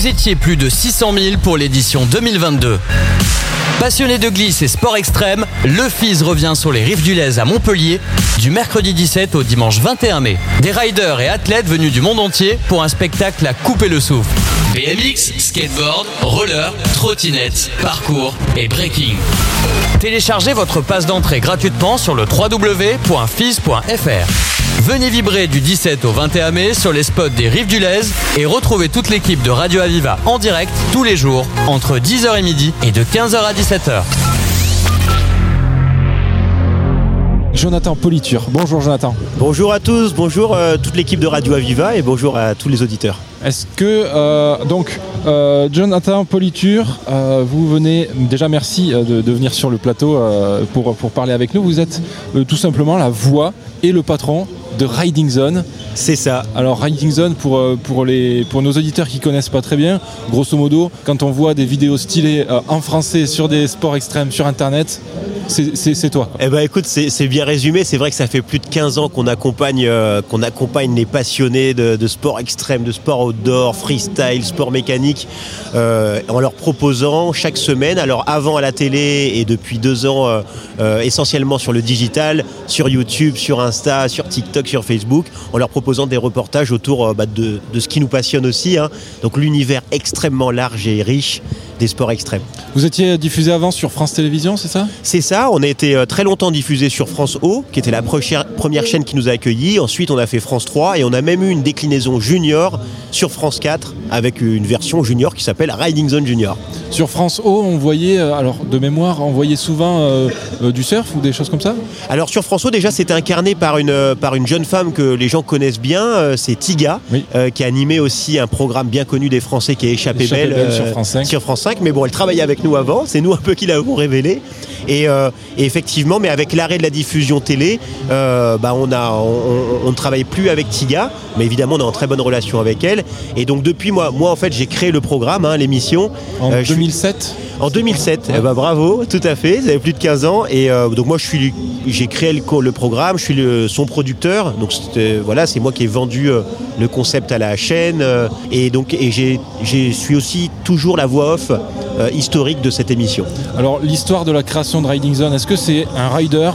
Vous étiez plus de 600 000 pour l'édition 2022. Passionné de glisse et sport extrême, le FIS revient sur les rives du Lez à Montpellier du mercredi 17 au dimanche 21 mai. Des riders et athlètes venus du monde entier pour un spectacle à couper le souffle. BMX, skateboard, roller, trottinette, parcours et breaking. Téléchargez votre passe d'entrée gratuitement sur le www.fis.fr. Venez vibrer du 17 au 21 mai sur les spots des Rives du Lez et retrouvez toute l'équipe de Radio Aviva en direct tous les jours entre 10h et midi et de 15h à 17h. Jonathan Politure. Bonjour Jonathan. Bonjour à tous, bonjour euh, toute l'équipe de Radio Aviva et bonjour à tous les auditeurs. Est-ce que euh, donc euh, Jonathan Politure, euh, vous venez déjà merci euh, de, de venir sur le plateau euh, pour, pour parler avec nous. Vous êtes euh, tout simplement la voix et le patron de Riding Zone. C'est ça. Alors Riding Zone pour, euh, pour, les, pour nos auditeurs qui connaissent pas très bien, grosso modo, quand on voit des vidéos stylées euh, en français sur des sports extrêmes sur internet, c'est- toi. Eh ben écoute, c'est bien résumé. C'est vrai que ça fait plus de 15 ans qu'on accompagne, euh, qu'on accompagne les passionnés de, sport extrême, de sport outdoor, freestyle, sport mécanique, euh, en leur proposant chaque semaine, alors avant à la télé et depuis deux ans euh, essentiellement sur le digital, sur YouTube, sur Insta, sur TikTok, sur Facebook, en leur proposant des reportages autour bah, de, de ce qui nous passionne aussi. hein. Donc l'univers extrêmement large et riche des sports extrêmes. Vous étiez diffusé avant sur France Télévisions, c'est ça? C'est ça, on a été euh, très longtemps diffusé sur France O, qui était la première, première chaîne qui nous a accueillis. Ensuite, on a fait France 3 et on a même eu une déclinaison junior sur France 4 avec une version junior qui s'appelle Riding Zone Junior. Sur France O, on voyait, euh, alors de mémoire, on voyait souvent euh, euh, du surf ou des choses comme ça Alors sur France O, déjà, c'était incarné par une, par une jeune femme que les gens connaissent bien, c'est Tiga, Oui. qui a animé aussi un programme bien connu des Français qui est Échappé, Échappée Belle, Belle sur France 5. sur France 5. Mais bon, elle travaillait avec nous avant, c'est nous un peu qui l'avons révélé. Et, euh, et effectivement, mais avec l'arrêt de la diffusion télé, euh, bah, on a, on, on- on ne travaille plus avec Tiga, mais évidemment, on est en très bonne relation avec elle. Et donc depuis moi, moi en fait, j'ai créé le programme, hein, l'émission. En Euh, 2007 en 2007, eh ben, bravo, tout à fait, vous avez plus de 15 ans. Et euh, donc moi, je suis, j'ai créé le, programme, je suis le- son producteur. Donc voilà, c'est moi qui ai vendu euh, le concept à la chaîne. euh, et donc, et je suis aussi toujours la voix off historique de cette émission. Alors l'histoire de la création de Riding Zone, est-ce que c'est un rider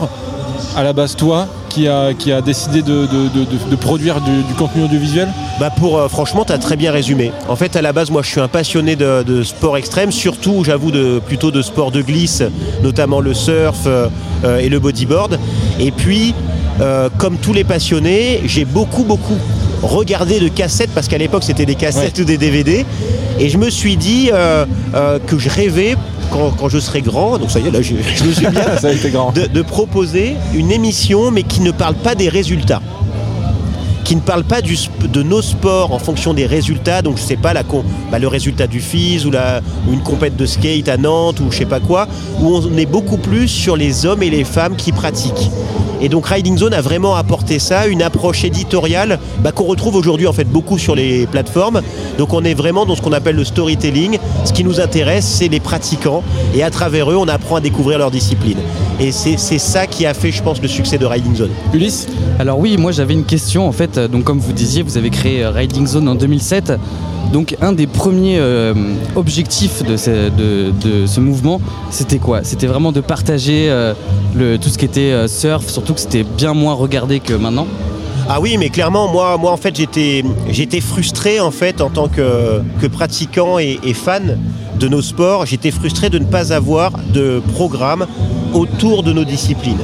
à la base toi qui a, qui a décidé de, de- de- de- de produire du, du contenu audiovisuel Bah pour euh, franchement, tu as très bien résumé. En fait, à la base, moi, je suis un passionné de, sport extrême, surtout, j'avoue, de, plutôt de sport de glisse, notamment le surf euh, euh, et le bodyboard. Et puis, euh, comme tous les passionnés, j'ai beaucoup, beaucoup regardé de cassettes, parce qu'à l'époque, c'était des cassettes ou des DVD. Et je me suis dit que je rêvais, quand, quand je serai grand, donc ça y est, là, je, je me suis bien, Ça a été grand. de, de proposer une émission, mais qui ne parle pas des résultats qui ne parle pas du sp- de nos sports en fonction des résultats. Donc je sais pas la con- bah, le résultat du FIS ou, la, ou une compète de skate à Nantes ou je sais pas quoi, où on est beaucoup plus sur les hommes et les femmes qui pratiquent. Et donc Riding Zone a vraiment apporté ça, une approche éditoriale bah, qu'on retrouve aujourd'hui en fait beaucoup sur les plateformes. Donc on est vraiment dans ce qu'on appelle le storytelling. Ce qui nous intéresse, c'est les pratiquants et à travers eux, on apprend à découvrir leur discipline. Et c'est c'est ça qui a fait, je pense, le succès de Riding Zone. Ulysse? Alors oui, moi j'avais une question en fait. Donc comme vous disiez, vous avez créé euh, Riding Zone en 2007. Donc un des premiers euh, objectifs de ce, mouvement, c'était quoi? C'était vraiment de partager euh, tout ce qui était surf, surtout que c'était bien moins regardé que maintenant? Ah oui, mais clairement, moi, en fait, j'étais, frustré en fait en tant que, pratiquant et fan de nos sports. J'étais frustré de ne pas avoir de programme autour de nos disciplines.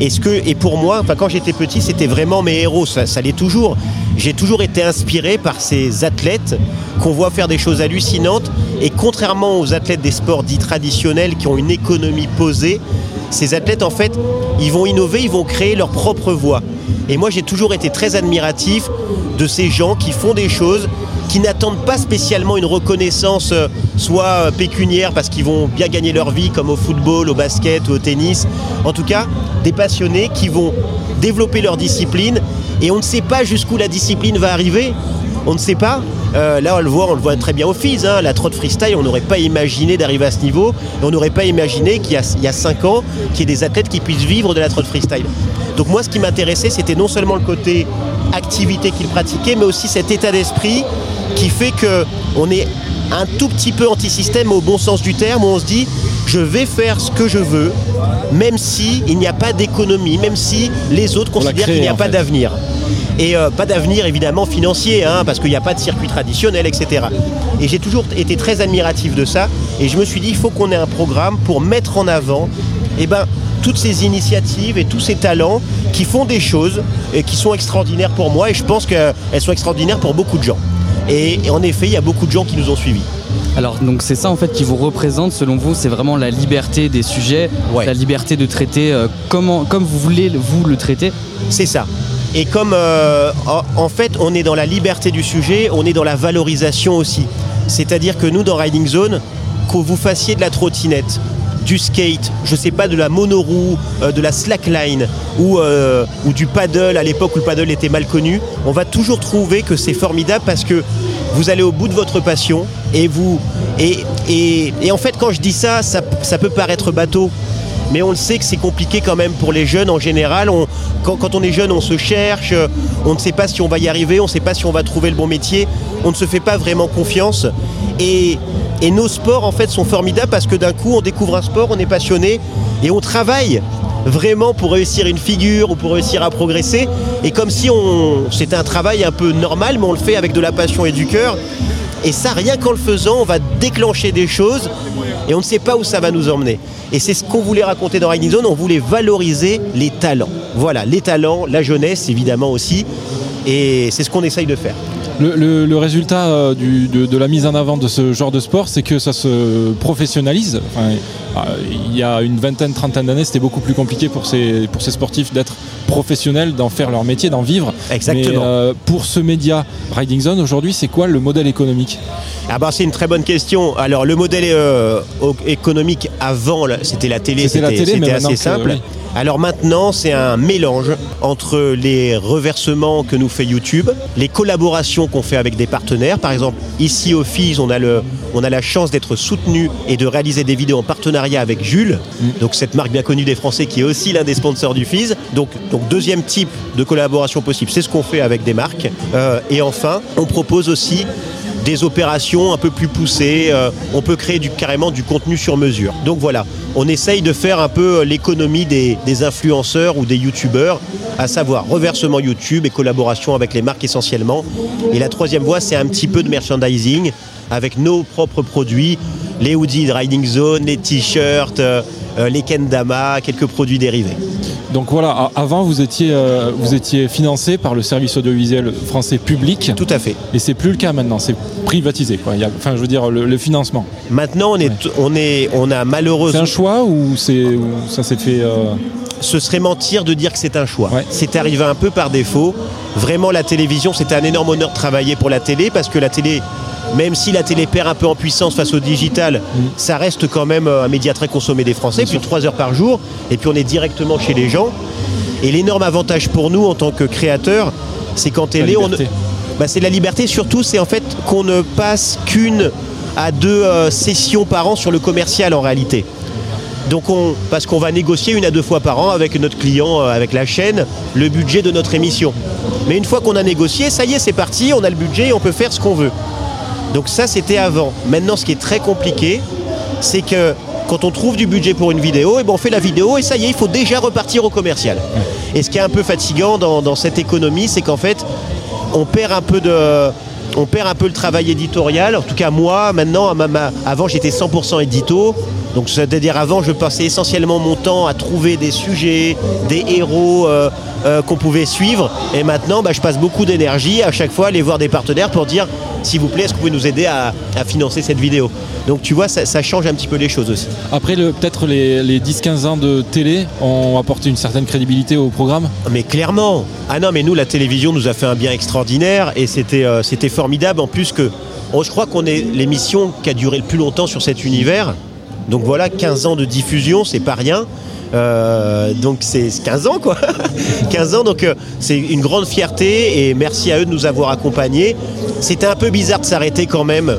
Et, ce que, pour moi, quand j'étais petit, c'était vraiment mes héros. Ça, ça l'est toujours. J'ai toujours été inspiré par ces athlètes qu'on voit faire des choses hallucinantes. Et contrairement aux athlètes des sports dits traditionnels qui ont une économie posée, ces athlètes, en fait, ils vont innover, ils vont créer leur propre voie. Et moi, j'ai toujours été très admiratif de ces gens qui font des choses, qui n'attendent pas spécialement une reconnaissance, euh, soit euh, pécuniaire parce qu'ils vont bien gagner leur vie, comme au football, au basket ou au tennis. En tout cas, des passionnés qui vont développer leur discipline. Et on ne sait pas jusqu'où la discipline va arriver. On ne sait pas. Euh, là, on le voit, on le voit très bien au FIS. hein. La trotte freestyle, on n'aurait pas imaginé d'arriver à ce niveau. Et on n'aurait pas imaginé qu'il y a, il y a 5 ans, qu'il y ait des athlètes qui puissent vivre de la trotte freestyle. Donc moi, ce qui m'intéressait, c'était non seulement le côté activité qu'ils pratiquaient, mais aussi cet état d'esprit qui fait que on est un tout petit peu anti-système au bon sens du terme, où on se dit je vais faire ce que je veux, même si il n'y a pas d'économie, même si les autres considèrent qu'il n'y a pas d'avenir. Et euh, pas d'avenir évidemment financier, hein, parce qu'il n'y a pas de circuit traditionnel, etc. Et j'ai toujours été très admiratif de ça. Et je me suis dit, il faut qu'on ait un programme pour mettre en avant eh ben, toutes ces initiatives et tous ces talents qui font des choses et qui sont extraordinaires pour moi. Et je pense qu'elles sont extraordinaires pour beaucoup de gens. Et, en effet, il y a beaucoup de gens qui nous ont suivis. Alors donc c'est ça en fait qui vous représente selon vous, c'est vraiment la liberté des sujets, la liberté de traiter euh, comment, comme vous voulez vous le traiter C'est ça. Et comme euh, en fait on est dans la liberté du sujet, on est dans la valorisation aussi. C'est-à-dire que nous dans Riding Zone, que vous fassiez de la trottinette, du skate, je sais pas, de la monoroue, euh, de la slackline ou, euh, ou du paddle à l'époque où le paddle était mal connu, on va toujours trouver que c'est formidable parce que vous allez au bout de votre passion et vous. Et, et, en fait, quand je dis ça, ça, ça peut paraître bateau mais on le sait que c'est compliqué quand même pour les jeunes en général. quand, on est jeune, on se cherche, on ne sait pas si on va y arriver, on ne sait pas si on va trouver le bon métier, on ne se fait pas vraiment confiance. Et, nos sports en fait sont formidables parce que d'un coup on découvre un sport, on est passionné et on travaille vraiment pour réussir une figure ou pour réussir à progresser. Et comme si c'était un travail un peu normal, mais on le fait avec de la passion et du cœur. Et ça, rien qu'en le faisant, on va déclencher des choses et on ne sait pas où ça va nous emmener. Et c'est ce qu'on voulait raconter dans Riding on voulait valoriser les talents. Voilà, les talents, la jeunesse évidemment aussi. Et c'est ce qu'on essaye de faire. Le, résultat euh, de, la mise en avant de ce genre de sport, c'est que ça se professionnalise. Euh, il y a une vingtaine, trentaine d'années, c'était beaucoup plus compliqué pour ces, pour ces sportifs d'être professionnels, d'en faire leur métier, d'en vivre. Exactement. Mais, euh, pour ce média Riding Zone, aujourd'hui, c'est quoi le modèle économique? Ah bah, C'est une très bonne question. Alors le modèle économique avant, c'était la télé, c'était assez simple. Alors maintenant, c'est un mélange entre les reversements que nous fait YouTube, les collaborations qu'on fait avec des partenaires. Par exemple, ici au FIS, on a, la chance d'être soutenu et de réaliser des vidéos en partenariat avec Jules, donc cette marque bien connue des Français qui est aussi l'un des sponsors du FIS. Donc, donc deuxième type de collaboration possible, c'est ce qu'on fait avec des marques. Euh, et enfin, on propose aussi des opérations un peu plus poussées. Euh, on peut créer carrément du contenu sur mesure. Donc voilà, on essaye de faire un peu euh, l'économie des, influenceurs ou des youtubeurs, à savoir reversement YouTube et collaboration avec les marques essentiellement. Et la troisième voie, c'est un petit peu de merchandising avec nos propres produits, les hoodies de Riding Zone, les t-shirts, euh, les kendama, quelques produits dérivés. Donc voilà, avant vous étiez, euh, vous étiez financé par le service audiovisuel français public. Tout à fait. Et c'est plus le cas maintenant, c'est privatisé. Quoi. Il enfin, je veux dire, le, financement. Maintenant, on, est, on, est, on a malheureusement. C'est un choix ou, c'est, ça s'est fait. Euh, Ce serait mentir de dire que c'est un choix. C'est arrivé un peu par défaut. Vraiment, la télévision, c'était un énorme honneur de travailler pour la télé parce que la télé même si la télé perd un peu en puissance face au digital, ça reste quand même euh, un média très consommé des Français, plus de 3 heures par jour, et puis on est directement chez les gens. Et l'énorme avantage pour nous en tant que créateurs, c'est qu'en télé, on, bah, c'est la liberté surtout, c'est en fait qu'on ne passe qu'une à deux euh, sessions par an sur le commercial en réalité. Donc on, parce qu'on va négocier une à deux fois par an avec notre client, euh, avec la chaîne, le budget de notre émission. Mais une fois qu'on a négocié, ça y est, c'est parti, on a le budget et on peut faire ce qu'on veut. Donc ça, c'était avant. Maintenant, ce qui est très compliqué, c'est que quand on trouve du budget pour une vidéo, et eh ben on fait la vidéo et ça y est, il faut déjà repartir au commercial. Et ce qui est un peu fatigant dans, cette économie, c'est qu'en fait, on perd un peu de, on perd un peu le travail éditorial. En tout cas, moi, maintenant, avant, j'étais 100% édito. Donc, c'est-à-dire, avant, je passais essentiellement mon temps à trouver des sujets, des héros euh, euh, qu'on pouvait suivre. Et maintenant, bah, je passe beaucoup d'énergie à chaque fois à aller voir des partenaires pour dire s'il vous plaît, est-ce que vous pouvez nous aider à, financer cette vidéo? Donc tu vois, ça, change un petit peu les choses aussi. Après, peut-être les, 10-15 ans de télé ont apporté une certaine crédibilité au programme? Mais clairement Ah non, mais nous, la télévision nous a fait un bien extraordinaire et c'était euh, formidable. En plus que, oh, je crois qu'on est l'émission qui a duré le plus longtemps sur cet univers. Donc voilà, 15 ans de diffusion, c'est pas rien. Euh, donc c'est 15 ans quoi. 15 ans, donc euh, c'est une grande fierté et merci à eux de nous avoir accompagnés. C'était un peu bizarre de s'arrêter quand même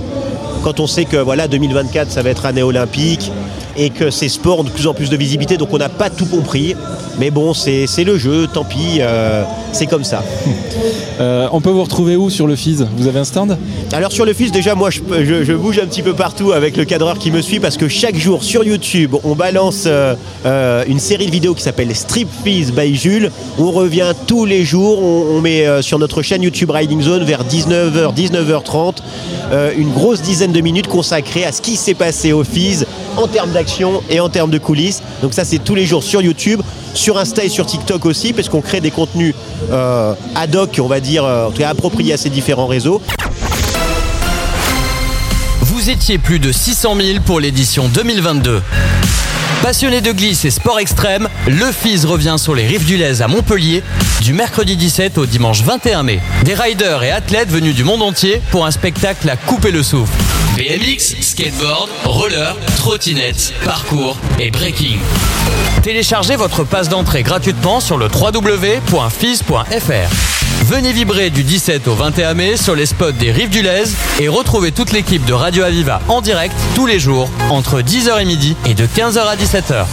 quand on sait que voilà 2024 ça va être année olympique et que ces sports ont de plus en plus de visibilité donc on n'a pas tout compris mais bon c'est le jeu tant pis euh, c'est comme ça. Euh, on peut vous retrouver où sur le FIS Vous avez un stand? Alors sur le fils, déjà moi je, je- je bouge un petit peu partout avec le cadreur qui me suit parce que chaque jour sur YouTube, on balance euh, euh, une série de vidéos qui s'appelle Strip Fizz by Jules. On revient tous les jours, on, on met sur notre chaîne YouTube Riding Zone vers 19h, 19h30, euh, une grosse dizaine de minutes consacrée à ce qui s'est passé au Fizz en termes d'action et en termes de coulisses. Donc ça c'est tous les jours sur YouTube, sur Insta et sur TikTok aussi, parce qu'on crée des contenus euh, ad hoc, on va dire, euh, en tout appropriés à ces différents réseaux. Vous étiez plus de 600 000 pour l'édition 2022. Passionné de glisse et sport extrême, le FIS revient sur les rives du Lez à Montpellier du mercredi 17 au dimanche 21 mai. Des riders et athlètes venus du monde entier pour un spectacle à couper le souffle. BMX, skateboard, roller, trottinette, parcours et breaking. Téléchargez votre passe d'entrée gratuitement sur le www.fis.fr. Venez vibrer du 17 au 21 mai sur les spots des Rives du Lez et retrouvez toute l'équipe de Radio Aviva en direct tous les jours entre 10h et midi et de 15h à 17h.